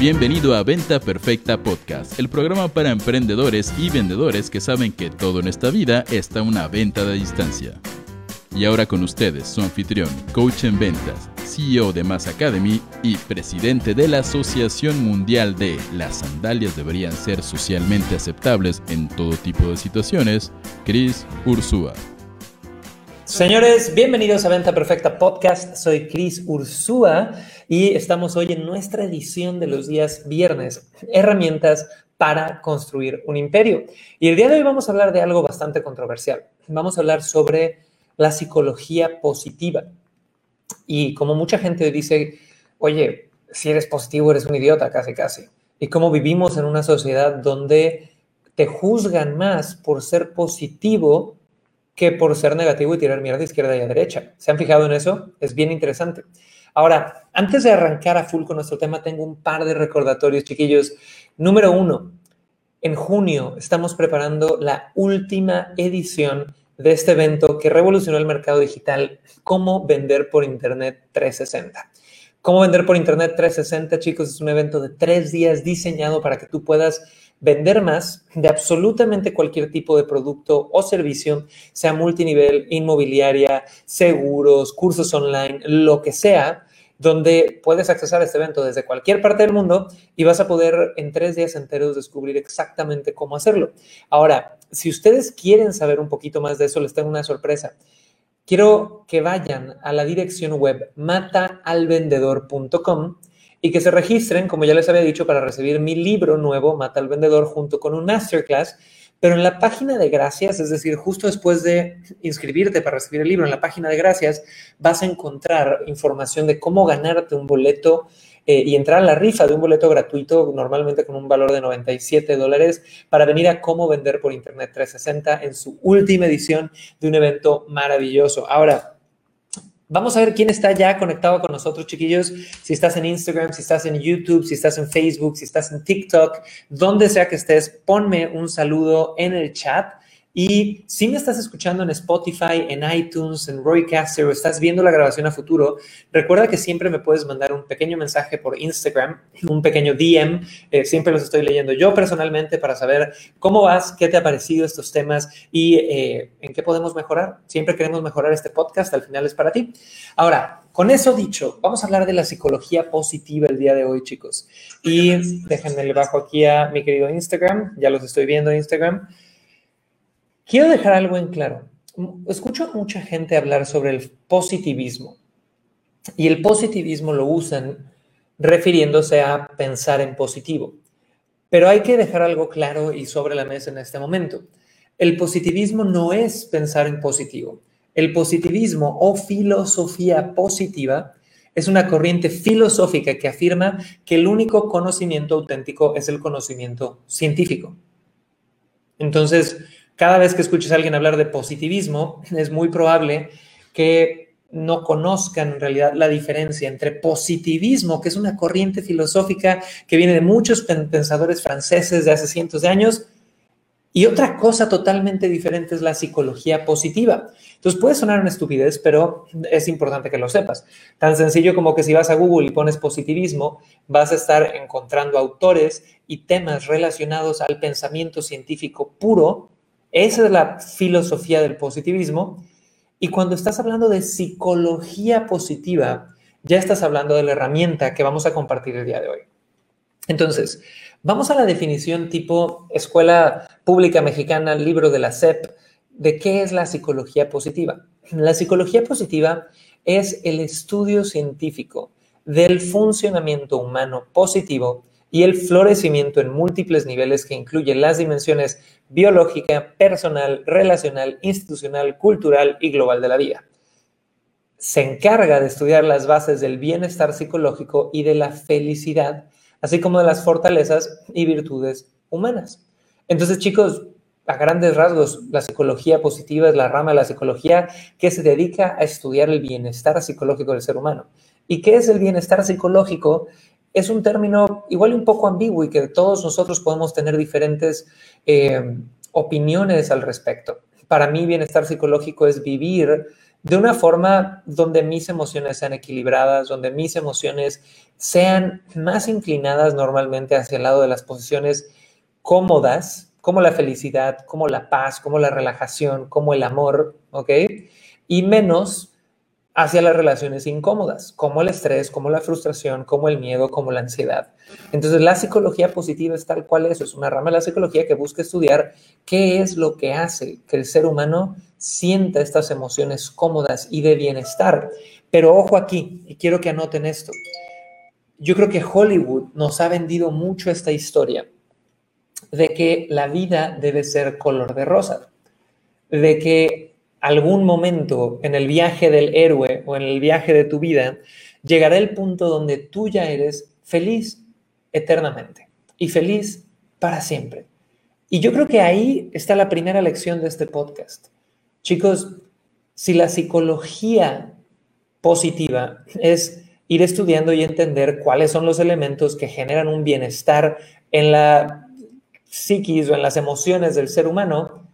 Bienvenido a Venta Perfecta Podcast, el programa para emprendedores y vendedores que saben que todo en esta vida está una venta de distancia. Y ahora con ustedes, su anfitrión, coach en ventas, CEO de Mass Academy y presidente de la Asociación Mundial de Las sandalias deberían ser socialmente aceptables en todo tipo de situaciones, Chris Ursúa. Señores, bienvenidos a Venta Perfecta Podcast. Soy Chris Ursúa y estamos hoy en nuestra edición de los días viernes, herramientas para construir un imperio. Y el día de hoy vamos a hablar de algo bastante controversial. Vamos a hablar sobre la psicología positiva. Y como mucha gente dice, oye, si eres positivo eres un idiota, casi, casi. Y como vivimos en una sociedad donde te juzgan más por ser positivo que por ser negativo y tirar mierda izquierda y derecha. ¿Se han fijado en eso? Es bien interesante. Ahora, antes de arrancar a full con nuestro tema, tengo un par de recordatorios, chiquillos. Número uno, en junio estamos preparando la última edición de este evento que revolucionó el mercado digital, cómo vender por Internet 360. Cómo vender por Internet 360, chicos, es un evento de tres días diseñado para que tú puedas vender más de absolutamente cualquier tipo de producto o servicio, sea multinivel, inmobiliaria, seguros, cursos online, lo que sea, donde puedes accesar a este evento desde cualquier parte del mundo y vas a poder en tres días enteros descubrir exactamente cómo hacerlo. Ahora, si ustedes quieren saber un poquito más de eso, les tengo una sorpresa. Quiero que vayan a la dirección web mataalvendedor.com y que se registren, como ya les había dicho, para recibir mi libro nuevo, Mata al Vendedor, junto con un masterclass. Pero en la página de gracias, es decir, justo después de inscribirte para recibir el libro, en la página de gracias vas a encontrar información de cómo ganarte un boleto eh, y entrar a la rifa de un boleto gratuito, normalmente con un valor de 97 dólares, para venir a cómo vender por Internet 360 en su última edición de un evento maravilloso. Ahora, Vamos a ver quién está ya conectado con nosotros, chiquillos. Si estás en Instagram, si estás en YouTube, si estás en Facebook, si estás en TikTok, donde sea que estés, ponme un saludo en el chat y si me estás escuchando en Spotify, en iTunes, en Roycaster o estás viendo la grabación a futuro, recuerda que siempre me puedes mandar un pequeño mensaje por Instagram, un pequeño DM. Eh, siempre los estoy leyendo yo personalmente para saber cómo vas, qué te ha parecido estos temas y eh, en qué podemos mejorar. Siempre queremos mejorar este podcast, al final es para ti. Ahora, con eso dicho, vamos a hablar de la psicología positiva el día de hoy, chicos. Y déjenme le bajo aquí a mi querido Instagram, ya los estoy viendo en Instagram. Quiero dejar algo en claro. Escucho a mucha gente hablar sobre el positivismo y el positivismo lo usan refiriéndose a pensar en positivo. Pero hay que dejar algo claro y sobre la mesa en este momento. El positivismo no es pensar en positivo. El positivismo o filosofía positiva es una corriente filosófica que afirma que el único conocimiento auténtico es el conocimiento científico. Entonces, cada vez que escuches a alguien hablar de positivismo, es muy probable que no conozcan en realidad la diferencia entre positivismo, que es una corriente filosófica que viene de muchos pensadores franceses de hace cientos de años, y otra cosa totalmente diferente es la psicología positiva. Entonces puede sonar una estupidez, pero es importante que lo sepas. Tan sencillo como que si vas a Google y pones positivismo, vas a estar encontrando autores y temas relacionados al pensamiento científico puro esa es la filosofía del positivismo. Y cuando estás hablando de psicología positiva, ya estás hablando de la herramienta que vamos a compartir el día de hoy. Entonces, vamos a la definición tipo Escuela Pública Mexicana, libro de la SEP, de qué es la psicología positiva. La psicología positiva es el estudio científico del funcionamiento humano positivo y el florecimiento en múltiples niveles que incluyen las dimensiones biológica, personal, relacional, institucional, cultural y global de la vida. Se encarga de estudiar las bases del bienestar psicológico y de la felicidad, así como de las fortalezas y virtudes humanas. Entonces, chicos, a grandes rasgos, la psicología positiva es la rama de la psicología que se dedica a estudiar el bienestar psicológico del ser humano. ¿Y qué es el bienestar psicológico? Es un término igual un poco ambiguo y que todos nosotros podemos tener diferentes eh, opiniones al respecto. Para mí, bienestar psicológico es vivir de una forma donde mis emociones sean equilibradas, donde mis emociones sean más inclinadas normalmente hacia el lado de las posiciones cómodas, como la felicidad, como la paz, como la relajación, como el amor, ¿ok? Y menos hacia las relaciones incómodas, como el estrés, como la frustración, como el miedo, como la ansiedad. Entonces, la psicología positiva es tal cual eso, es una rama de la psicología que busca estudiar qué es lo que hace que el ser humano sienta estas emociones cómodas y de bienestar. Pero ojo aquí, y quiero que anoten esto. Yo creo que Hollywood nos ha vendido mucho esta historia de que la vida debe ser color de rosa, de que algún momento en el viaje del héroe o en el viaje de tu vida, llegará el punto donde tú ya eres feliz eternamente y feliz para siempre. Y yo creo que ahí está la primera lección de este podcast. Chicos, si la psicología positiva es ir estudiando y entender cuáles son los elementos que generan un bienestar en la psiquis o en las emociones del ser humano,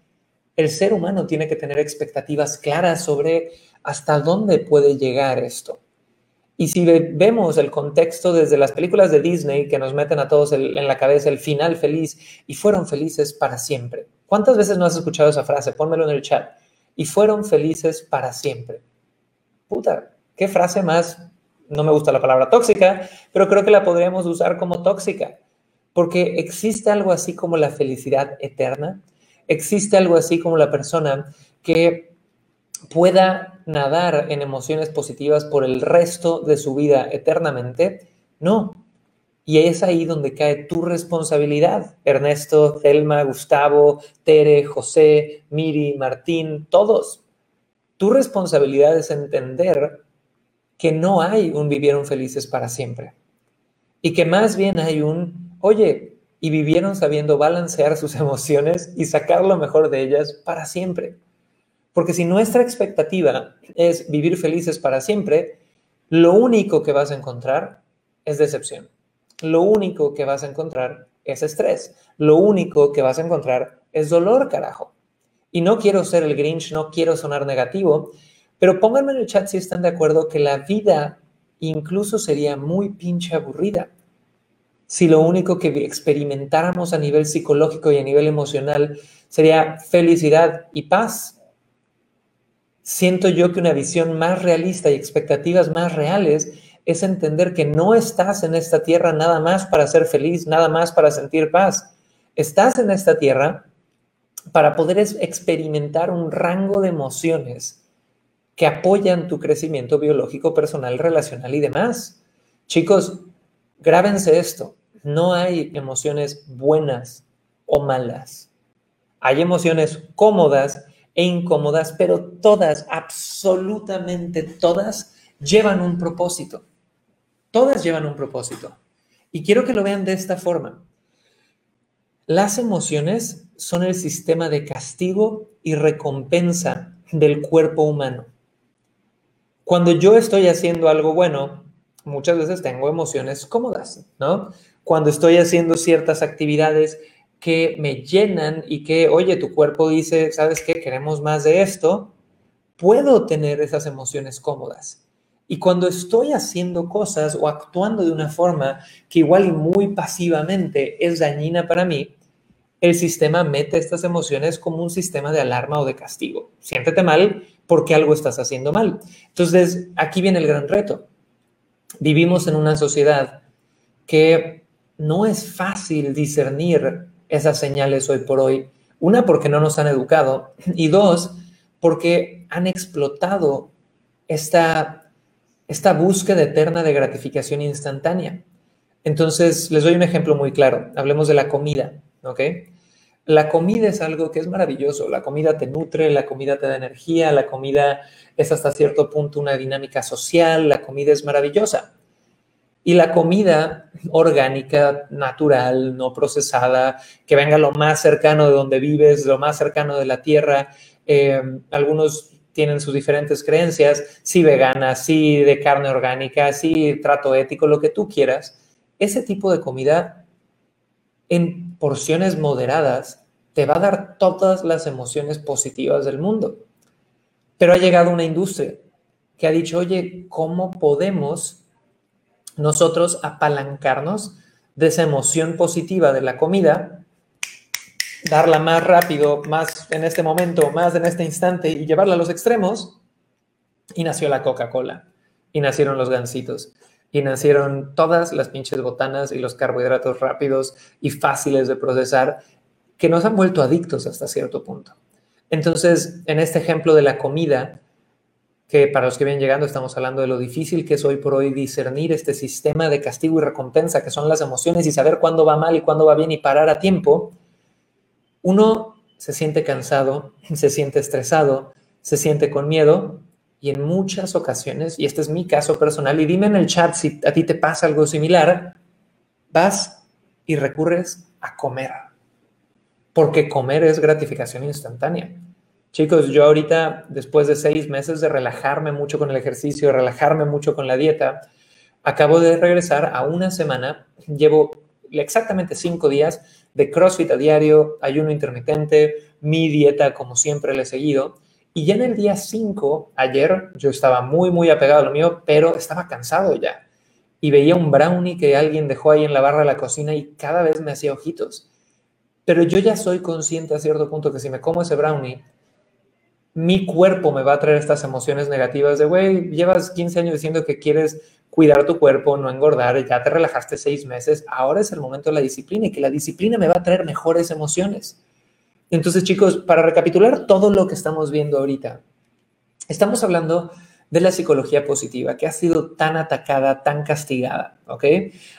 el ser humano tiene que tener expectativas claras sobre hasta dónde puede llegar esto. Y si vemos el contexto desde las películas de Disney que nos meten a todos en la cabeza el final feliz y fueron felices para siempre. ¿Cuántas veces no has escuchado esa frase? Pónmelo en el chat. Y fueron felices para siempre. Puta, qué frase más, no me gusta la palabra tóxica, pero creo que la podríamos usar como tóxica, porque existe algo así como la felicidad eterna ¿Existe algo así como la persona que pueda nadar en emociones positivas por el resto de su vida eternamente? No. Y es ahí donde cae tu responsabilidad. Ernesto, Thelma, Gustavo, Tere, José, Miri, Martín, todos. Tu responsabilidad es entender que no hay un vivieron felices para siempre. Y que más bien hay un, oye, y vivieron sabiendo balancear sus emociones y sacar lo mejor de ellas para siempre. Porque si nuestra expectativa es vivir felices para siempre, lo único que vas a encontrar es decepción. Lo único que vas a encontrar es estrés. Lo único que vas a encontrar es dolor, carajo. Y no quiero ser el Grinch, no quiero sonar negativo, pero pónganme en el chat si están de acuerdo que la vida incluso sería muy pinche aburrida si lo único que experimentáramos a nivel psicológico y a nivel emocional sería felicidad y paz. Siento yo que una visión más realista y expectativas más reales es entender que no estás en esta tierra nada más para ser feliz, nada más para sentir paz. Estás en esta tierra para poder experimentar un rango de emociones que apoyan tu crecimiento biológico, personal, relacional y demás. Chicos, Grábense esto, no hay emociones buenas o malas. Hay emociones cómodas e incómodas, pero todas, absolutamente todas, llevan un propósito. Todas llevan un propósito. Y quiero que lo vean de esta forma. Las emociones son el sistema de castigo y recompensa del cuerpo humano. Cuando yo estoy haciendo algo bueno, muchas veces tengo emociones cómodas, ¿no? Cuando estoy haciendo ciertas actividades que me llenan y que, oye, tu cuerpo dice, ¿sabes qué? Queremos más de esto, puedo tener esas emociones cómodas. Y cuando estoy haciendo cosas o actuando de una forma que igual y muy pasivamente es dañina para mí, el sistema mete estas emociones como un sistema de alarma o de castigo. Siéntete mal porque algo estás haciendo mal. Entonces, aquí viene el gran reto vivimos en una sociedad que no es fácil discernir esas señales hoy por hoy. Una, porque no nos han educado y dos, porque han explotado esta, esta búsqueda eterna de gratificación instantánea. Entonces, les doy un ejemplo muy claro. Hablemos de la comida, ¿ok? La comida es algo que es maravilloso. La comida te nutre, la comida te da energía, la comida es hasta cierto punto una dinámica social, la comida es maravillosa. Y la comida orgánica, natural, no procesada, que venga lo más cercano de donde vives, lo más cercano de la tierra. Eh, algunos tienen sus diferentes creencias, sí vegana, sí de carne orgánica, sí trato ético, lo que tú quieras. Ese tipo de comida en porciones moderadas te va a dar todas las emociones positivas del mundo. Pero ha llegado una industria que ha dicho, oye, ¿cómo podemos nosotros apalancarnos de esa emoción positiva de la comida, darla más rápido, más en este momento, más en este instante y llevarla a los extremos? Y nació la Coca-Cola, y nacieron los gansitos, y nacieron todas las pinches botanas y los carbohidratos rápidos y fáciles de procesar que nos han vuelto adictos hasta cierto punto. Entonces, en este ejemplo de la comida, que para los que vienen llegando estamos hablando de lo difícil que es hoy por hoy discernir este sistema de castigo y recompensa que son las emociones y saber cuándo va mal y cuándo va bien y parar a tiempo, uno se siente cansado, se siente estresado, se siente con miedo y en muchas ocasiones, y este es mi caso personal, y dime en el chat si a ti te pasa algo similar, vas y recurres a comer, porque comer es gratificación instantánea. Chicos, yo ahorita, después de seis meses de relajarme mucho con el ejercicio, relajarme mucho con la dieta, acabo de regresar a una semana, llevo exactamente cinco días de CrossFit a diario, ayuno intermitente, mi dieta como siempre le he seguido. Y ya en el día 5, ayer, yo estaba muy, muy apegado a lo mío, pero estaba cansado ya. Y veía un brownie que alguien dejó ahí en la barra de la cocina y cada vez me hacía ojitos. Pero yo ya soy consciente a cierto punto que si me como ese brownie, mi cuerpo me va a traer estas emociones negativas de, güey, llevas 15 años diciendo que quieres cuidar tu cuerpo, no engordar, ya te relajaste seis meses, ahora es el momento de la disciplina y que la disciplina me va a traer mejores emociones. Entonces, chicos, para recapitular todo lo que estamos viendo ahorita, estamos hablando de la psicología positiva, que ha sido tan atacada, tan castigada, ¿ok?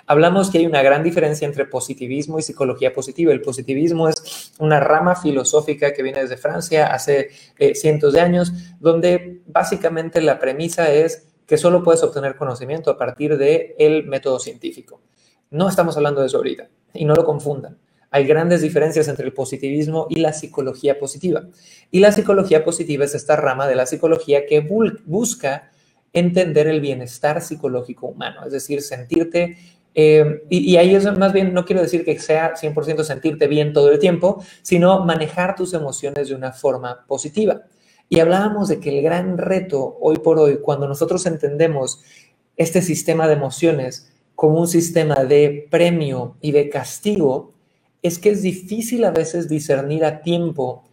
Hablamos que hay una gran diferencia entre positivismo y psicología positiva. El positivismo es una rama filosófica que viene desde Francia hace eh, cientos de años, donde básicamente la premisa es que solo puedes obtener conocimiento a partir del el método científico. No estamos hablando de eso ahorita, y no lo confundan. Hay grandes diferencias entre el positivismo y la psicología positiva. Y la psicología positiva es esta rama de la psicología que busca entender el bienestar psicológico humano, es decir, sentirte, eh, y, y, ahí es más bien, no quiero decir que sea 100% sentirte bien todo el tiempo, sino manejar tus emociones de una forma positiva. Y hablábamos de que el gran reto hoy por hoy, cuando nosotros entendemos este sistema de emociones como un sistema de premio y de castigo, es que es difícil a veces discernir a tiempo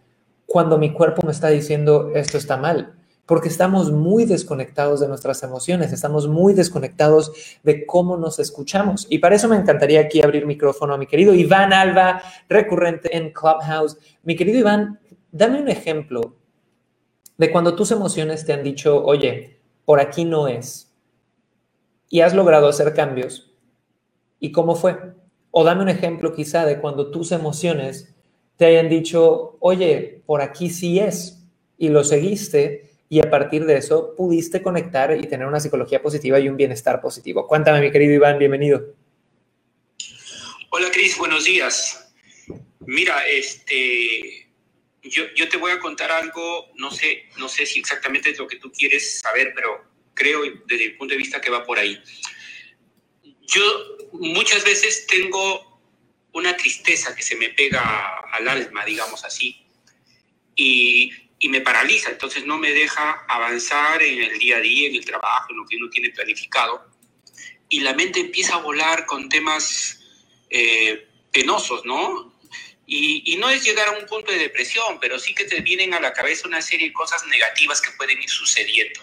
cuando mi cuerpo me está diciendo esto está mal, porque estamos muy desconectados de nuestras emociones, estamos muy desconectados de cómo nos escuchamos. Y para eso me encantaría aquí abrir micrófono a mi querido Iván Alba, recurrente en Clubhouse. Mi querido Iván, dame un ejemplo de cuando tus emociones te han dicho, oye, por aquí no es, y has logrado hacer cambios. ¿Y cómo fue? O dame un ejemplo quizá de cuando tus emociones te hayan dicho, oye, por aquí sí es, y lo seguiste, y a partir de eso pudiste conectar y tener una psicología positiva y un bienestar positivo. Cuéntame, mi querido Iván, bienvenido. Hola, Cris, buenos días. Mira, este, yo, yo, te voy a contar algo, no sé, no sé si exactamente es lo que tú quieres saber, pero creo desde el punto de vista que va por ahí. Yo muchas veces tengo una tristeza que se me pega al alma, digamos así, y, y, me paraliza, entonces no me deja avanzar en el día a día, en el trabajo, en lo que uno tiene planificado, y la mente empieza a volar con temas eh, penosos, ¿no? Y, y, no es llegar a un punto de depresión, pero sí que te vienen a la cabeza una serie de cosas negativas que pueden ir sucediendo.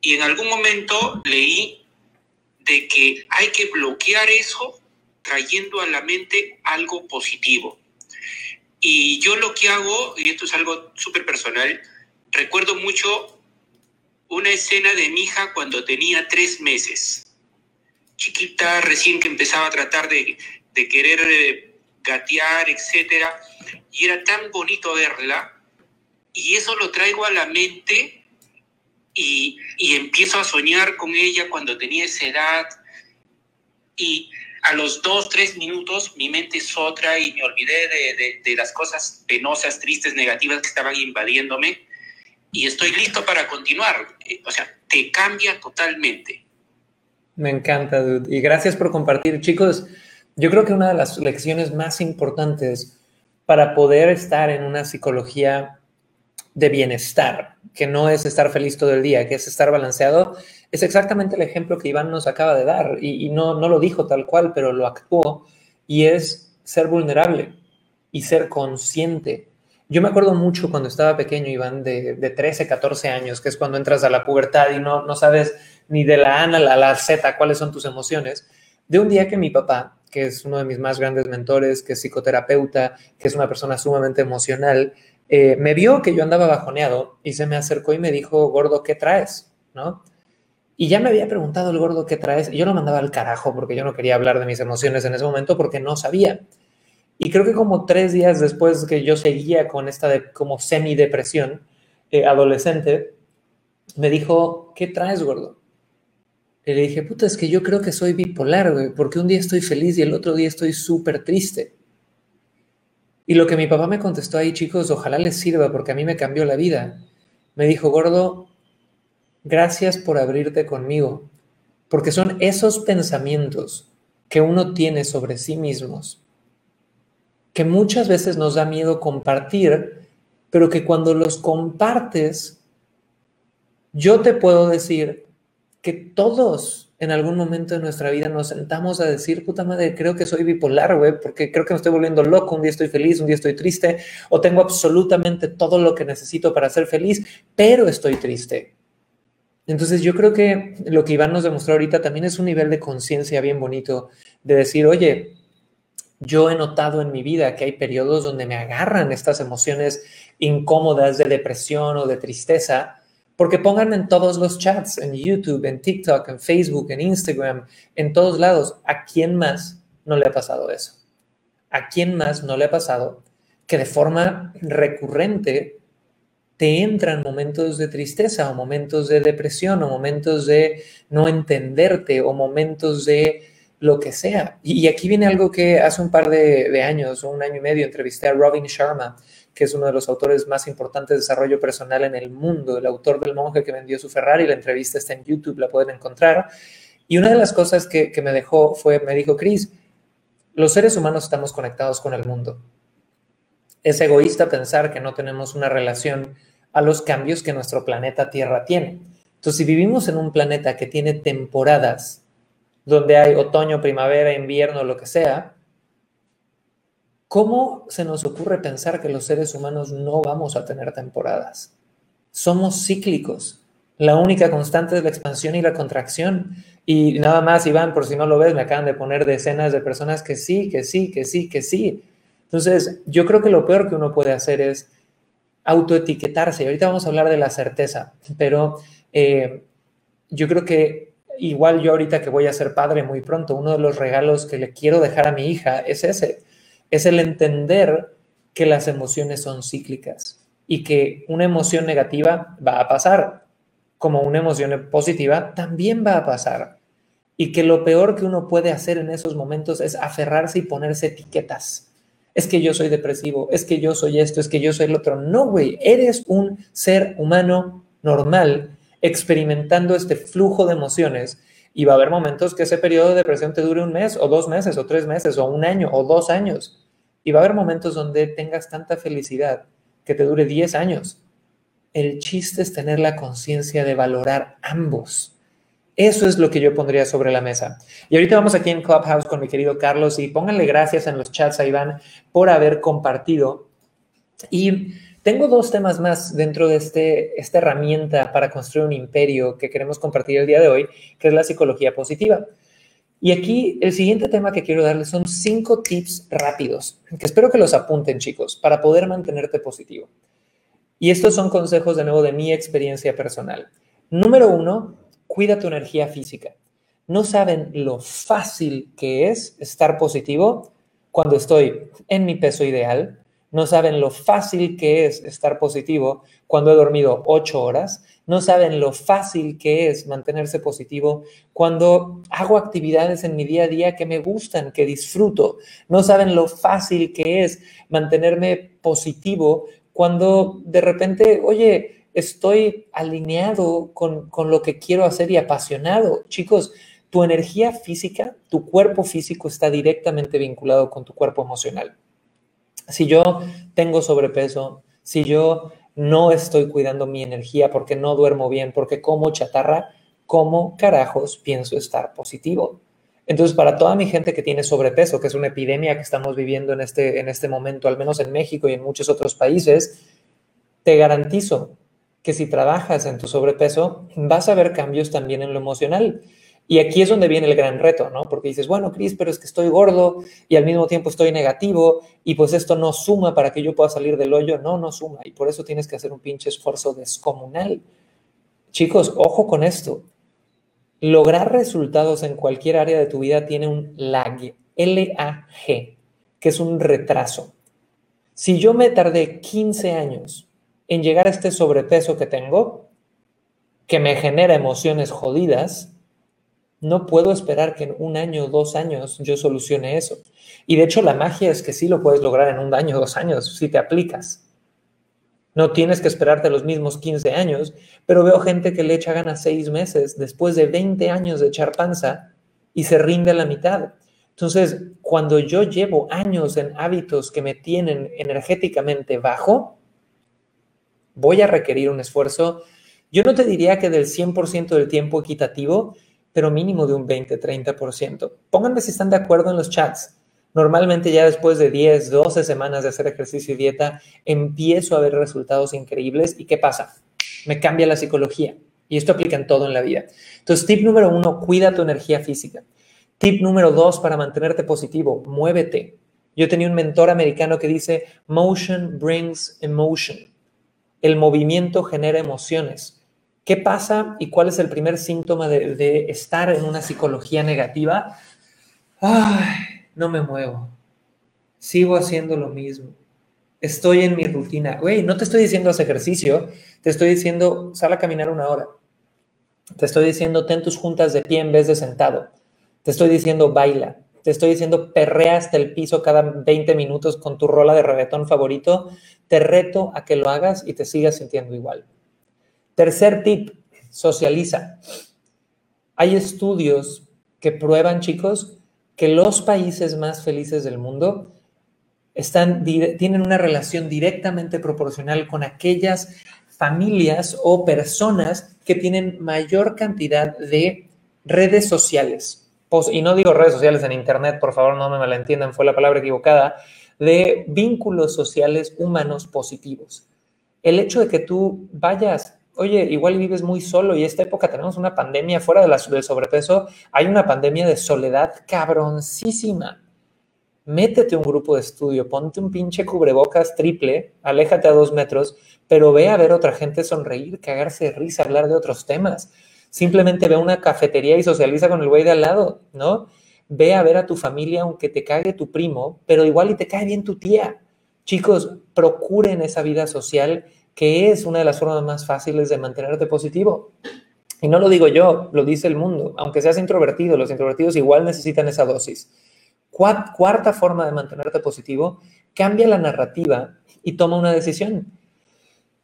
Y en algún momento leí de que hay que bloquear eso trayendo a la mente algo positivo. Y yo lo que hago, y esto es algo súper personal, recuerdo mucho una escena de mi hija cuando tenía tres meses. Chiquita, recién que empezaba a tratar de, de querer eh, gatear, etc. Y era tan bonito verla. Y eso lo traigo a la mente y, empiezo a soñar con ella cuando tenía esa edad y a los dos, tres minutos mi mente es otra y me olvidé de, de, las cosas penosas, tristes, negativas que estaban invadiéndome y estoy listo para continuar. O sea, te cambia totalmente. Me encanta, dude. Y gracias por compartir. Chicos, yo creo que una de las lecciones más importantes para poder estar en una psicología de bienestar, que no es estar feliz todo el día, que es estar balanceado, es exactamente el ejemplo que Iván nos acaba de dar y, no, no lo dijo tal cual, pero lo actuó y es ser vulnerable y ser consciente. Yo me acuerdo mucho cuando estaba pequeño, Iván, de, de 13, 14 años, que es cuando entras a la pubertad y no, no sabes ni de la A a la, la Z cuáles son tus emociones, de un día que mi papá, que es uno de mis más grandes mentores, que es psicoterapeuta, que es una persona sumamente emocional, eh, me vio que yo andaba bajoneado y se me acercó y me dijo, gordo, ¿qué traes? ¿No? Y ya me había preguntado el gordo, ¿qué traes? Yo lo mandaba al carajo porque yo no quería hablar de mis emociones en ese momento porque no sabía. Y creo que como tres días después que yo seguía con esta de, como semidepresión eh, adolescente, me dijo, ¿qué traes, gordo? Y le dije, puta, es que yo creo que soy bipolar, güey, porque un día estoy feliz y el otro día estoy súper triste. Y lo que mi papá me contestó ahí, chicos, ojalá les sirva porque a mí me cambió la vida. Me dijo, gordo, gracias por abrirte conmigo, porque son esos pensamientos que uno tiene sobre sí mismos, que muchas veces nos da miedo compartir, pero que cuando los compartes, yo te puedo decir que todos en algún momento de nuestra vida nos sentamos a decir, puta madre, creo que soy bipolar, güey, porque creo que me estoy volviendo loco, un día estoy feliz, un día estoy triste, o tengo absolutamente todo lo que necesito para ser feliz, pero estoy triste. Entonces yo creo que lo que Iván nos demostró ahorita también es un nivel de conciencia bien bonito, de decir, oye, yo he notado en mi vida que hay periodos donde me agarran estas emociones incómodas de depresión o de tristeza, porque pongan en todos los chats, en YouTube, en TikTok, en Facebook, en Instagram, en todos lados, ¿a quién más no le ha pasado eso? ¿A quién más no le ha pasado que de forma recurrente te entran momentos de tristeza o momentos de depresión o momentos de no entenderte o momentos de lo que sea? Y, aquí viene algo que hace un par de, de años, un año y medio, entrevisté a Robin Sharma, que es uno de los autores más importantes de desarrollo personal en el mundo, el autor del monje que vendió su Ferrari, la entrevista está en YouTube, la pueden encontrar. Y una de las cosas que, me dejó fue, me dijo, Cris, los seres humanos estamos conectados con el mundo. Es egoísta pensar que no tenemos una relación a los cambios que nuestro planeta Tierra tiene. Entonces, si vivimos en un planeta que tiene temporadas, donde hay otoño, primavera, invierno, lo que sea, ¿Cómo se nos ocurre pensar que los seres humanos no vamos a tener temporadas? Somos cíclicos. La única constante es la expansión y la contracción. Y nada más, Iván, por si no lo ves, me acaban de poner decenas de personas que sí, que sí, que sí, que sí. Entonces, yo creo que lo peor que uno puede hacer es autoetiquetarse. Ahorita vamos a hablar de la certeza, pero eh, yo creo que igual yo ahorita que voy a ser padre muy pronto, uno de los regalos que le quiero dejar a mi hija es ese es el entender que las emociones son cíclicas y que una emoción negativa va a pasar, como una emoción positiva también va a pasar. Y que lo peor que uno puede hacer en esos momentos es aferrarse y ponerse etiquetas. Es que yo soy depresivo, es que yo soy esto, es que yo soy el otro. No, güey, eres un ser humano normal experimentando este flujo de emociones y va a haber momentos que ese periodo de depresión te dure un mes o dos meses o tres meses o un año o dos años. Y va a haber momentos donde tengas tanta felicidad que te dure 10 años. El chiste es tener la conciencia de valorar ambos. Eso es lo que yo pondría sobre la mesa. Y ahorita vamos aquí en Clubhouse con mi querido Carlos y pónganle gracias en los chats a Iván por haber compartido. Y tengo dos temas más dentro de este, esta herramienta para construir un imperio que queremos compartir el día de hoy, que es la psicología positiva. Y aquí el siguiente tema que quiero darles son cinco tips rápidos, que espero que los apunten chicos, para poder mantenerte positivo. Y estos son consejos de nuevo de mi experiencia personal. Número uno, cuida tu energía física. No saben lo fácil que es estar positivo cuando estoy en mi peso ideal, no saben lo fácil que es estar positivo cuando he dormido ocho horas, no saben lo fácil que es mantenerse positivo cuando hago actividades en mi día a día que me gustan, que disfruto, no saben lo fácil que es mantenerme positivo cuando de repente, oye, estoy alineado con, con lo que quiero hacer y apasionado. Chicos, tu energía física, tu cuerpo físico está directamente vinculado con tu cuerpo emocional si yo tengo sobrepeso, si yo no estoy cuidando mi energía porque no duermo bien, porque como chatarra, ¿cómo carajos pienso estar positivo? Entonces, para toda mi gente que tiene sobrepeso, que es una epidemia que estamos viviendo en este, en este momento, al menos en México y en muchos otros países, te garantizo que si trabajas en tu sobrepeso, vas a ver cambios también en lo emocional. Y aquí es donde viene el gran reto, ¿no? Porque dices, bueno, Cris, pero es que estoy gordo y al mismo tiempo estoy negativo y pues esto no suma para que yo pueda salir del hoyo. No, no suma. Y por eso tienes que hacer un pinche esfuerzo descomunal. Chicos, ojo con esto. Lograr resultados en cualquier área de tu vida tiene un lag, L-A-G, que es un retraso. Si yo me tardé 15 años en llegar a este sobrepeso que tengo, que me genera emociones jodidas, no puedo esperar que en un año o dos años yo solucione eso. Y de hecho la magia es que sí lo puedes lograr en un año o dos años si te aplicas. No tienes que esperarte los mismos 15 años, pero veo gente que le echa ganas seis meses después de 20 años de echar panza y se rinde a la mitad. Entonces, cuando yo llevo años en hábitos que me tienen energéticamente bajo, voy a requerir un esfuerzo. Yo no te diría que del 100% del tiempo equitativo, pero mínimo de un 20-30%. Pónganme si están de acuerdo en los chats. Normalmente ya después de 10, 12 semanas de hacer ejercicio y dieta, empiezo a ver resultados increíbles. ¿Y qué pasa? Me cambia la psicología. Y esto aplica en todo en la vida. Entonces, tip número uno, cuida tu energía física. Tip número dos, para mantenerte positivo, muévete. Yo tenía un mentor americano que dice, motion brings emotion. El movimiento genera emociones. ¿Qué pasa y cuál es el primer síntoma de, estar en una psicología negativa? Ay, no me muevo. Sigo haciendo lo mismo. Estoy en mi rutina. Güey, no te estoy diciendo haz ejercicio, te estoy diciendo sal a caminar una hora. Te estoy diciendo ten tus juntas de pie en vez de sentado. Te estoy diciendo baila. Te estoy diciendo perrea hasta el piso cada 20 minutos con tu rola de reggaetón favorito. Te reto a que lo hagas y te sigas sintiendo igual. Tercer tip, socializa. Hay estudios que prueban, chicos, que los países más felices del mundo tienen una relación directamente proporcional con aquellas familias o personas que tienen mayor cantidad de redes sociales. Y no digo redes sociales en Internet, por favor, no me malentiendan, fue la palabra equivocada, de vínculos sociales humanos positivos. El hecho de que tú vayas oye, igual vives muy solo y esta época tenemos una pandemia fuera de la, del sobrepeso, hay una pandemia de soledad cabroncísima. Métete un grupo de estudio, ponte un pinche cubrebocas triple, aléjate a dos metros, pero ve a ver otra gente sonreír, cagarse de risa, hablar de otros temas. Simplemente ve a una cafetería y socializa con el güey de al lado, ¿no? Ve a ver a tu familia aunque te cague tu primo, pero igual y te cae bien tu tía. Chicos, procuren esa vida social que es una de las formas más fáciles de mantenerte positivo. Y no lo digo yo, lo dice el mundo. Aunque seas introvertido, los introvertidos igual necesitan esa dosis. Cuarta forma de mantenerte positivo, cambia la narrativa y toma una decisión.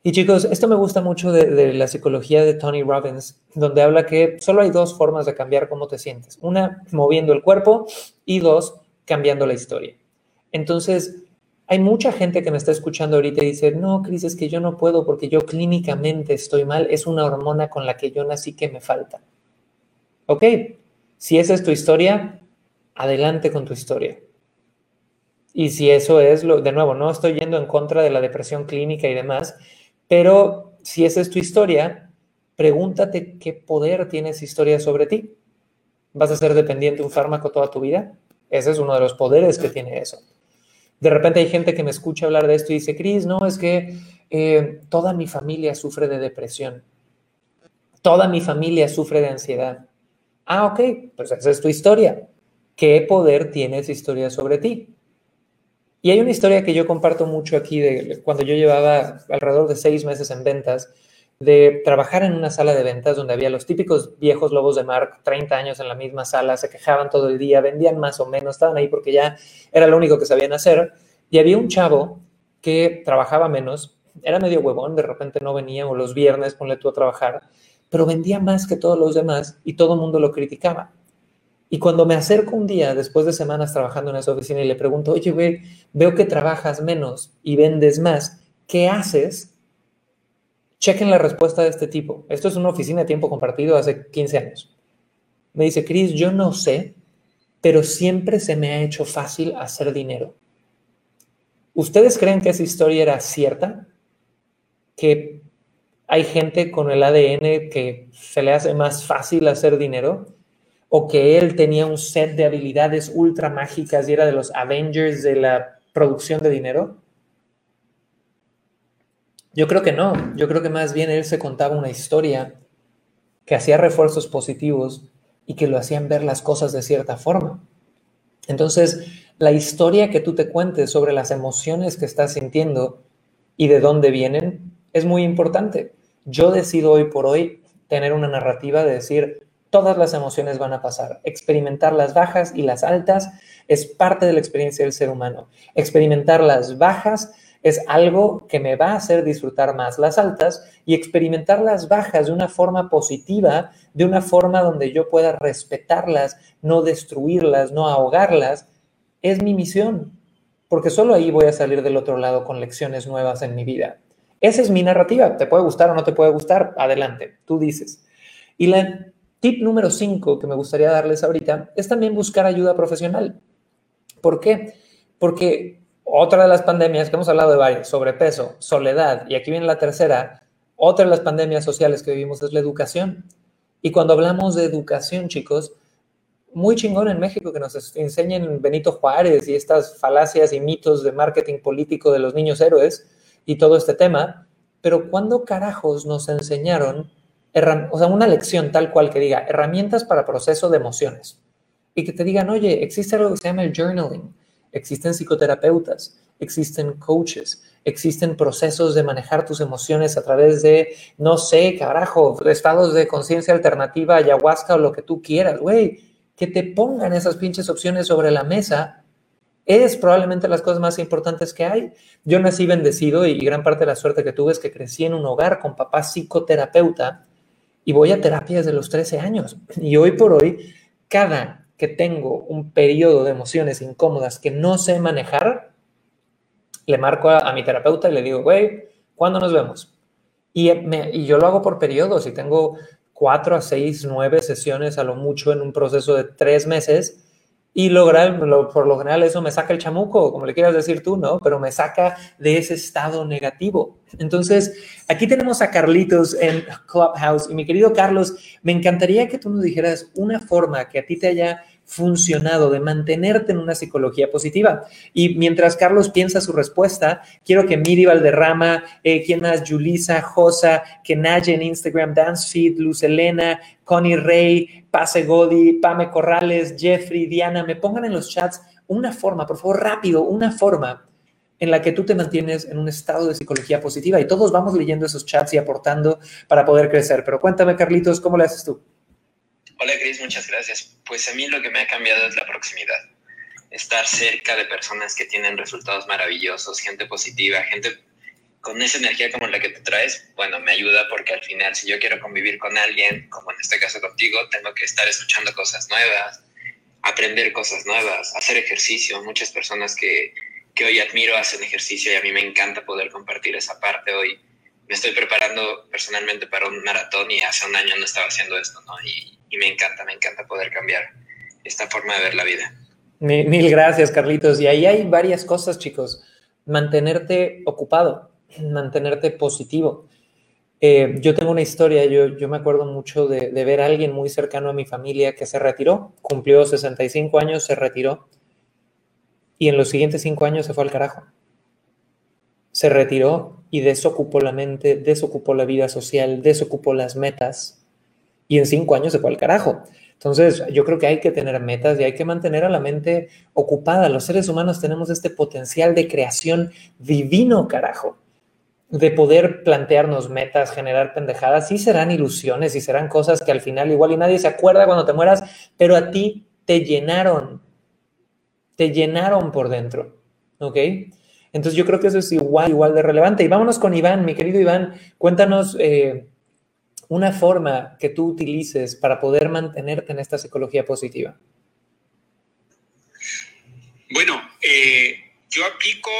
Y chicos, esto me gusta mucho de, de, la psicología de Tony Robbins, donde habla que solo hay dos formas de cambiar cómo te sientes. Una, moviendo el cuerpo y dos, cambiando la historia. Entonces, hay mucha gente que me está escuchando ahorita y dice, no, Cris, es que yo no puedo porque yo clínicamente estoy mal, es una hormona con la que yo nací que me falta. Ok, si esa es tu historia, adelante con tu historia. Y si eso es lo, de nuevo, no estoy yendo en contra de la depresión clínica y demás, pero si esa es tu historia, pregúntate qué poder tiene esa historia sobre ti. ¿Vas a ser dependiente de un fármaco toda tu vida? Ese es uno de los poderes que tiene eso. De repente hay gente que me escucha hablar de esto y dice, Cris, no, es que eh, toda mi familia sufre de depresión. Toda mi familia sufre de ansiedad. Ah, ok, pues esa es tu historia. ¿Qué poder tiene esa historia sobre ti? Y hay una historia que yo comparto mucho aquí de cuando yo llevaba alrededor de seis meses en ventas, de trabajar en una sala de ventas donde había los típicos viejos lobos de mar, 30 años en la misma sala, se quejaban todo el día, vendían más o menos, estaban ahí porque ya era lo único que sabían hacer. Y había un chavo que trabajaba menos, era medio huevón, de repente no venía, o los viernes ponle tú a trabajar, pero vendía más que todos los demás y todo el mundo lo criticaba. Y cuando me acerco un día, después de semanas trabajando en esa oficina, y le pregunto, oye, güey, veo que trabajas menos y vendes más, ¿qué haces Chequen la respuesta de este tipo. Esto es una oficina de tiempo compartido hace 15 años. Me dice, Chris, yo no sé, pero siempre se me ha hecho fácil hacer dinero. ¿Ustedes creen que esa historia era cierta? ¿Que hay gente con el ADN que se le hace más fácil hacer dinero? ¿O que él tenía un set de habilidades ultra mágicas y era de los Avengers de la producción de dinero? Yo creo que no. Yo creo que más bien él se contaba una historia que hacía refuerzos positivos y que lo hacían ver las cosas de cierta forma. Entonces, la historia que tú te cuentes sobre las emociones que estás sintiendo y de dónde vienen es muy importante. Yo decido hoy por hoy tener una narrativa de decir, todas las emociones van a pasar. Experimentar las bajas y las altas es parte de la experiencia del ser humano. Experimentar las bajas es algo que me va a hacer disfrutar más las altas y experimentar las bajas de una forma positiva, de una forma donde yo pueda respetarlas, no destruirlas, no ahogarlas, es mi misión, porque solo ahí voy a salir del otro lado con lecciones nuevas en mi vida. Esa es mi narrativa, te puede gustar o no te puede gustar, adelante, tú dices. Y la tip número 5 que me gustaría darles ahorita es también buscar ayuda profesional. ¿Por qué? Porque otra de las pandemias que hemos hablado de varias, sobrepeso, soledad, y aquí viene la tercera, otra de las pandemias sociales que vivimos es la educación. Y cuando hablamos de educación, chicos, muy chingón en México que nos enseñen Benito Juárez y estas falacias y mitos de marketing político de los niños héroes y todo este tema, pero ¿cuándo carajos nos enseñaron, o sea, una lección tal cual que diga herramientas para proceso de emociones? Y que te digan, oye, existe algo que se llama el journaling, existen psicoterapeutas, existen coaches, existen procesos de manejar tus emociones a través de, no sé, carajo, estados de conciencia alternativa, ayahuasca o lo que tú quieras, güey que te pongan esas pinches opciones sobre la mesa es probablemente las cosas más importantes que hay. Yo nací bendecido y gran parte de la suerte que tuve es que crecí en un hogar con papá psicoterapeuta y voy a terapia desde los 13 años. Y hoy por hoy, cada que tengo un periodo de emociones incómodas que no sé manejar, le marco a, mi terapeuta y le digo, güey, ¿cuándo nos vemos? Y, y yo lo hago por periodos y tengo cuatro a seis, nueve sesiones a lo mucho en un proceso de tres meses y lograr, por lo general eso me saca el chamuco, como le quieras decir tú, ¿no? Pero me saca de ese estado negativo. Entonces, aquí tenemos a Carlitos en Clubhouse y mi querido Carlos, me encantaría que tú nos dijeras una forma que a ti te haya funcionado de mantenerte en una psicología positiva. Y mientras Carlos piensa su respuesta, quiero que Miri Valderrama, eh, quien más, Julisa, Josa, Kenaye en Instagram, Dancefeed, Luz Elena, Connie Rey, Pase Godi, Pame Corrales, Jeffrey, Diana, me pongan en los chats una forma, por favor, rápido, una forma en la que tú te mantienes en un estado de psicología positiva y todos vamos leyendo esos chats y aportando para poder crecer. Pero cuéntame, Carlitos, ¿cómo le haces tú? Hola Cris, muchas gracias. Pues a mí lo que me ha cambiado es la proximidad. Estar cerca de personas que tienen resultados maravillosos, gente positiva, gente con esa energía como la que te traes, bueno, me ayuda porque al final si yo quiero convivir con alguien, como en este caso contigo, tengo que estar escuchando cosas nuevas, aprender cosas nuevas, hacer ejercicio. Muchas personas que, que hoy admiro hacen ejercicio y a mí me encanta poder compartir esa parte hoy. Me estoy preparando personalmente para un maratón y hace un año no estaba haciendo esto, ¿no? Y, y me encanta, me encanta poder cambiar esta forma de ver la vida. Mil, gracias, Carlitos. Y ahí hay varias cosas, chicos. Mantenerte ocupado, mantenerte positivo. Eh, yo tengo una historia, yo, yo me acuerdo mucho de, de, ver a alguien muy cercano a mi familia que se retiró, cumplió 65 años, se retiró y en los siguientes cinco años se fue al carajo. Se retiró y desocupó la mente, desocupó la vida social, desocupó las metas, y en cinco años se fue al carajo. Entonces, yo creo que hay que tener metas y hay que mantener a la mente ocupada. Los seres humanos tenemos este potencial de creación divino, carajo, de poder plantearnos metas, generar pendejadas. Sí serán ilusiones y serán cosas que al final igual y nadie se acuerda cuando te mueras, pero a ti te llenaron, te llenaron por dentro, ¿ok? Entonces yo creo que eso es igual, igual de relevante. Y vámonos con Iván, mi querido Iván, cuéntanos... Eh, una forma que tú utilices para poder mantenerte en esta psicología positiva? Bueno, eh, yo aplico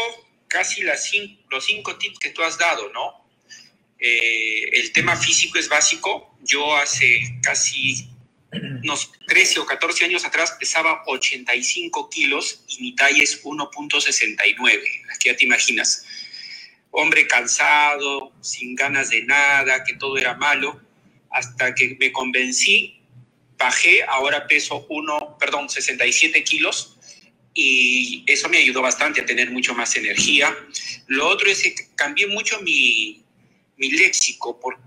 casi las los cinco tips que tú has dado, ¿no? Eh, el tema físico es básico. Yo hace casi unos 13 o 14 años atrás pesaba 85 kilos y mi talla es 1.69. Aquí ya te imaginas. Hombre cansado, sin ganas de nada, que todo era malo, hasta que me convencí, bajé, ahora peso 1, perdón, 67 kilos y eso me ayudó bastante a tener mucho más energía. Lo otro es que cambié mucho mi, mi léxico porque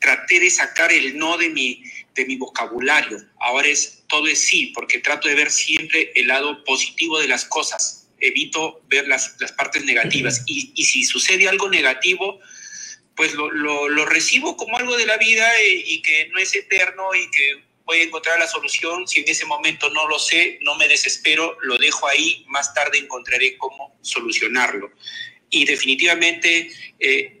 traté de sacar el no de mi, de mi vocabulario. Ahora es todo es sí, porque trato de ver siempre el lado positivo de las cosas. Evito ver las, las partes negativas. Y, y, si sucede algo negativo, pues lo, lo, lo recibo como algo de la vida y, y, que no es eterno y que voy a encontrar la solución. Si en ese momento no lo sé, no me desespero, lo dejo ahí, más tarde encontraré cómo solucionarlo. Y definitivamente... Eh,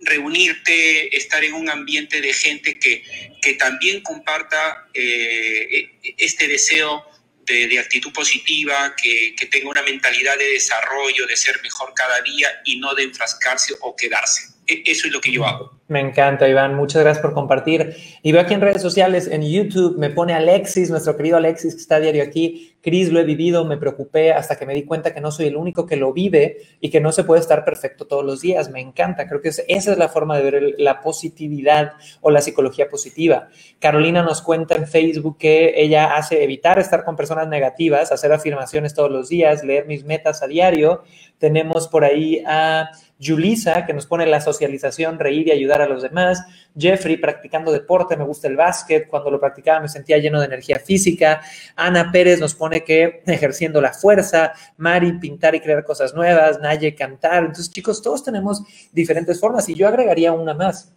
reunirte, estar en un ambiente de gente que, que también comparta eh, este deseo de, de actitud positiva, que, que, tenga una mentalidad de desarrollo, de ser mejor cada día y no de enfrascarse o quedarse. E, eso es lo que yo hago. Me encanta, Iván. Muchas gracias por compartir. Y veo aquí en redes sociales, en YouTube, me pone Alexis, nuestro querido Alexis, que está diario aquí. Cris, lo he vivido, me preocupé hasta que me di cuenta que no soy el único que lo vive y que no se puede estar perfecto todos los días. Me encanta. Creo que es, esa es la forma de ver la positividad o la psicología positiva. Carolina nos cuenta en Facebook que ella hace evitar estar con personas negativas, hacer afirmaciones todos los días, leer mis metas a diario. Tenemos por ahí a Julisa, que nos pone la socialización, reír y ayudar a los demás. Jeffrey, practicando deporte, me gusta el básquet. Cuando lo practicaba me sentía lleno de energía física. Ana Pérez nos pone que ejerciendo la fuerza. Mari, pintar y crear cosas nuevas. Naye, cantar. Entonces, chicos, todos tenemos diferentes formas y yo agregaría una más.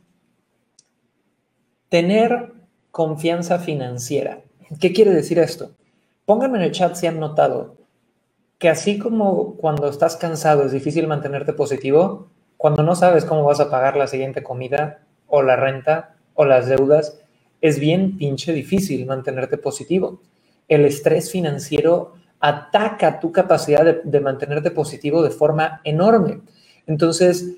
Tener confianza financiera. ¿Qué quiere decir esto? Pónganme en el chat si han notado que así como cuando estás cansado es difícil mantenerte positivo, cuando no sabes cómo vas a pagar la siguiente comida o la renta o las deudas, es bien pinche difícil mantenerte positivo. El estrés financiero ataca tu capacidad de, mantenerte positivo de forma enorme. Entonces,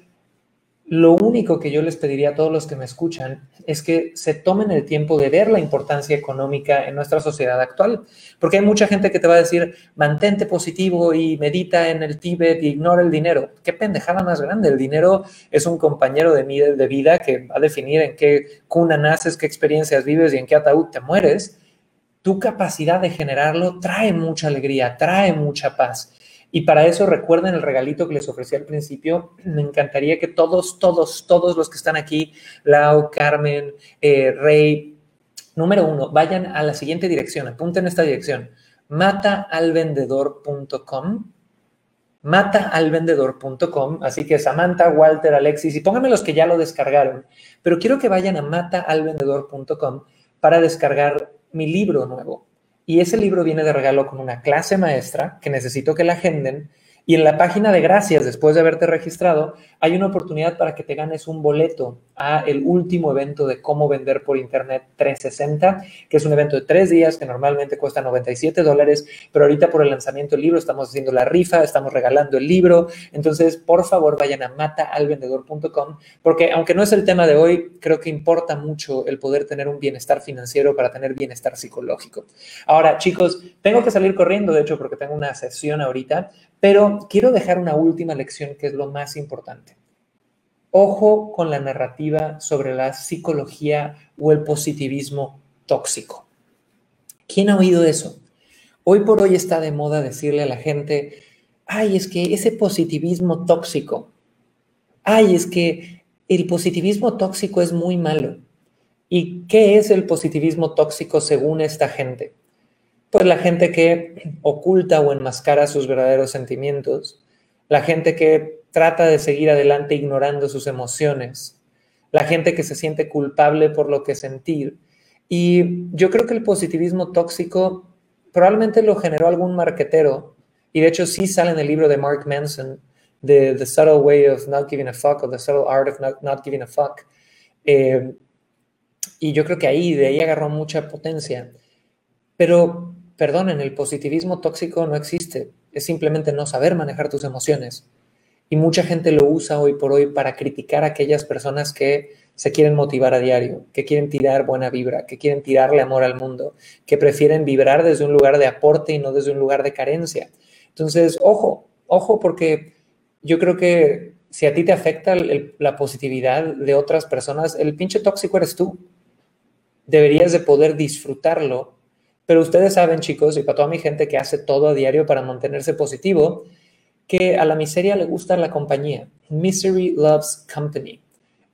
lo único que yo les pediría a todos los que me escuchan es que se tomen el tiempo de ver la importancia económica en nuestra sociedad actual, porque hay mucha gente que te va a decir, mantente positivo y medita en el Tíbet y ignora el dinero. Qué pendejada más grande. El dinero es un compañero de, de vida que va a definir en qué cuna naces, qué experiencias vives y en qué ataúd te mueres. Tu capacidad de generarlo trae mucha alegría, trae mucha paz. Y para eso recuerden el regalito que les ofrecí al principio. Me encantaría que todos, todos, todos los que están aquí, Lau, Carmen, eh, Rey, número uno, vayan a la siguiente dirección, apunten esta dirección, mataalvendedor.com mataalvendedor.com, así que Samantha, Walter, Alexis, y pónganme los que ya lo descargaron, pero quiero que vayan a mataalvendedor.com para descargar mi libro nuevo. Y ese libro viene de regalo con una clase maestra que necesito que la agenden. Y en la página de gracias, después de haberte registrado, hay una oportunidad para que te ganes un boleto a el último evento de cómo vender por Internet 360, que es un evento de tres días que normalmente cuesta 97 dólares, pero ahorita por el lanzamiento del libro estamos haciendo la rifa, estamos regalando el libro. Entonces, por favor, vayan a mataalvendedor.com, porque aunque no es el tema de hoy, creo que importa mucho el poder tener un bienestar financiero para tener bienestar psicológico. Ahora, chicos, tengo que salir corriendo, de hecho, porque tengo una sesión ahorita, pero quiero dejar una última lección que es lo más importante. Ojo con la narrativa sobre la psicología o el positivismo tóxico. ¿Quién ha oído eso? Hoy por hoy está de moda decirle a la gente, ay, es que ese positivismo tóxico, ay, es que el positivismo tóxico es muy malo. ¿Y qué es el positivismo tóxico según esta gente? Pues la gente que oculta o enmascara sus verdaderos sentimientos, la gente que trata de seguir adelante ignorando sus emociones, la gente que se siente culpable por lo que sentir. Y yo creo que el positivismo tóxico probablemente lo generó algún marquetero, y de hecho sí sale en el libro de Mark Manson, de The Subtle Way of Not Giving a Fuck o The Subtle Art of Not, not Giving a Fuck. Eh, y yo creo que ahí, de ahí agarró mucha potencia. Pero, perdonen, el positivismo tóxico no existe, es simplemente no saber manejar tus emociones. Y mucha gente lo usa hoy por hoy para criticar a aquellas personas que se quieren motivar a diario, que quieren tirar buena vibra, que quieren tirarle amor al mundo, que prefieren vibrar desde un lugar de aporte y no desde un lugar de carencia. Entonces, ojo, ojo porque yo creo que si a ti te afecta la positividad de otras personas, el pinche tóxico eres tú. Deberías de poder disfrutarlo. Pero ustedes saben, chicos, y para toda mi gente que hace todo a diario para mantenerse positivo, que a la miseria le gusta la compañía. Misery loves company.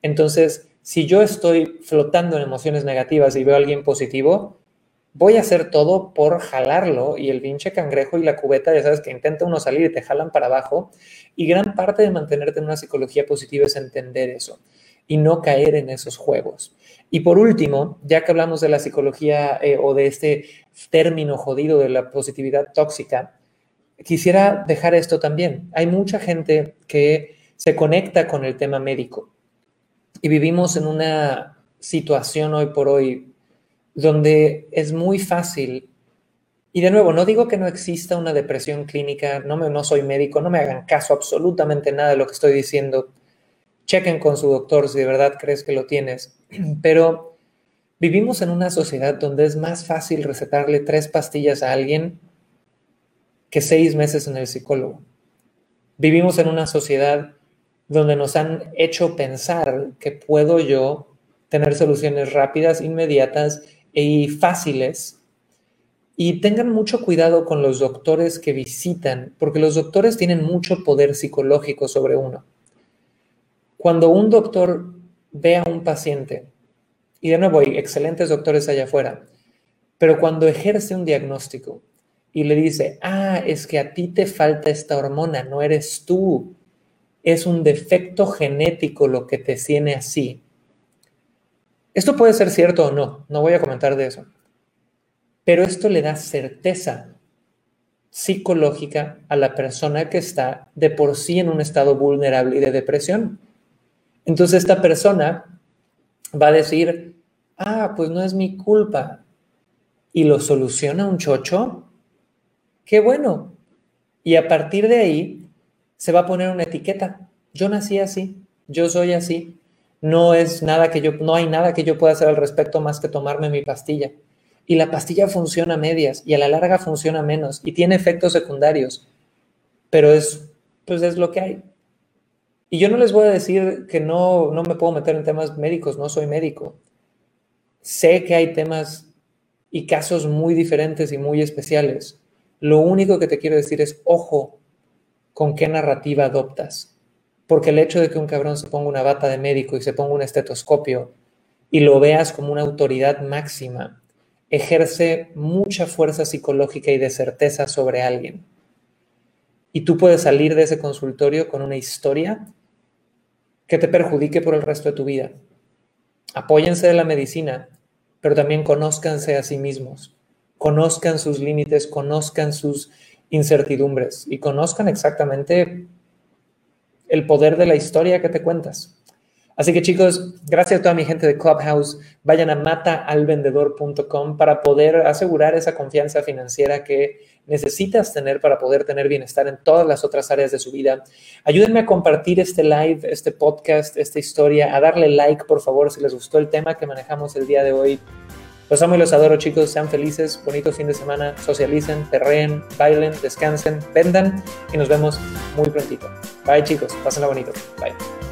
Entonces, si yo estoy flotando en emociones negativas y veo a alguien positivo, voy a hacer todo por jalarlo y el pinche cangrejo y la cubeta, ya sabes que intenta uno salir y te jalan para abajo. Y gran parte de mantenerte en una psicología positiva es entender eso y no caer en esos juegos. Y por último, ya que hablamos de la psicología eh, o de este término jodido de la positividad tóxica, quisiera dejar esto también. Hay mucha gente que se conecta con el tema médico y vivimos en una situación hoy por hoy donde es muy fácil, y de nuevo, no digo que no exista una depresión clínica, no, me, no soy médico, no me hagan caso absolutamente nada de lo que estoy diciendo, chequen con su doctor si de verdad crees que lo tienes, pero vivimos en una sociedad donde es más fácil recetarle tres pastillas a alguien que seis meses en el psicólogo. Vivimos en una sociedad donde nos han hecho pensar que puedo yo tener soluciones rápidas, inmediatas y fáciles. Y tengan mucho cuidado con los doctores que visitan, porque los doctores tienen mucho poder psicológico sobre uno. Cuando un doctor ve a un paciente, y de nuevo hay excelentes doctores allá afuera, pero cuando ejerce un diagnóstico y le dice, ah, es que a ti te falta esta hormona, no eres tú, es un defecto genético lo que te tiene así. Esto puede ser cierto o no, no voy a comentar de eso, pero esto le da certeza psicológica a la persona que está de por sí en un estado vulnerable y de depresión. Entonces esta persona va a decir, ah, pues no es mi culpa, y lo soluciona un chocho, qué bueno. Y a partir de ahí se va a poner una etiqueta. Yo nací así, yo soy así. No es nada que yo, no hay nada que yo pueda hacer al respecto más que tomarme mi pastilla. Y la pastilla funciona a medias y a la larga funciona menos y tiene efectos secundarios. Pero es, pues es lo que hay. Y yo no les voy a decir que no, no me puedo meter en temas médicos, no soy médico. Sé que hay temas y casos muy diferentes y muy especiales. Lo único que te quiero decir es, ojo con qué narrativa adoptas. Porque el hecho de que un cabrón se ponga una bata de médico y se ponga un estetoscopio y lo veas como una autoridad máxima, ejerce mucha fuerza psicológica y de certeza sobre alguien. Y tú puedes salir de ese consultorio con una historia que te perjudique por el resto de tu vida. Apóyense de la medicina, pero también conózcanse a sí mismos conozcan sus límites, conozcan sus incertidumbres y conozcan exactamente el poder de la historia que te cuentas. Así que chicos, gracias a toda mi gente de Clubhouse, vayan a mataalvendedor.com para poder asegurar esa confianza financiera que necesitas tener para poder tener bienestar en todas las otras áreas de su vida. Ayúdenme a compartir este live, este podcast, esta historia, a darle like, por favor, si les gustó el tema que manejamos el día de hoy. Los amo y los adoro, chicos. Sean felices, bonito fin de semana, socialicen, perreen, bailen, descansen, vendan y nos vemos muy prontito. Bye, chicos. Pásenla bonito. Bye.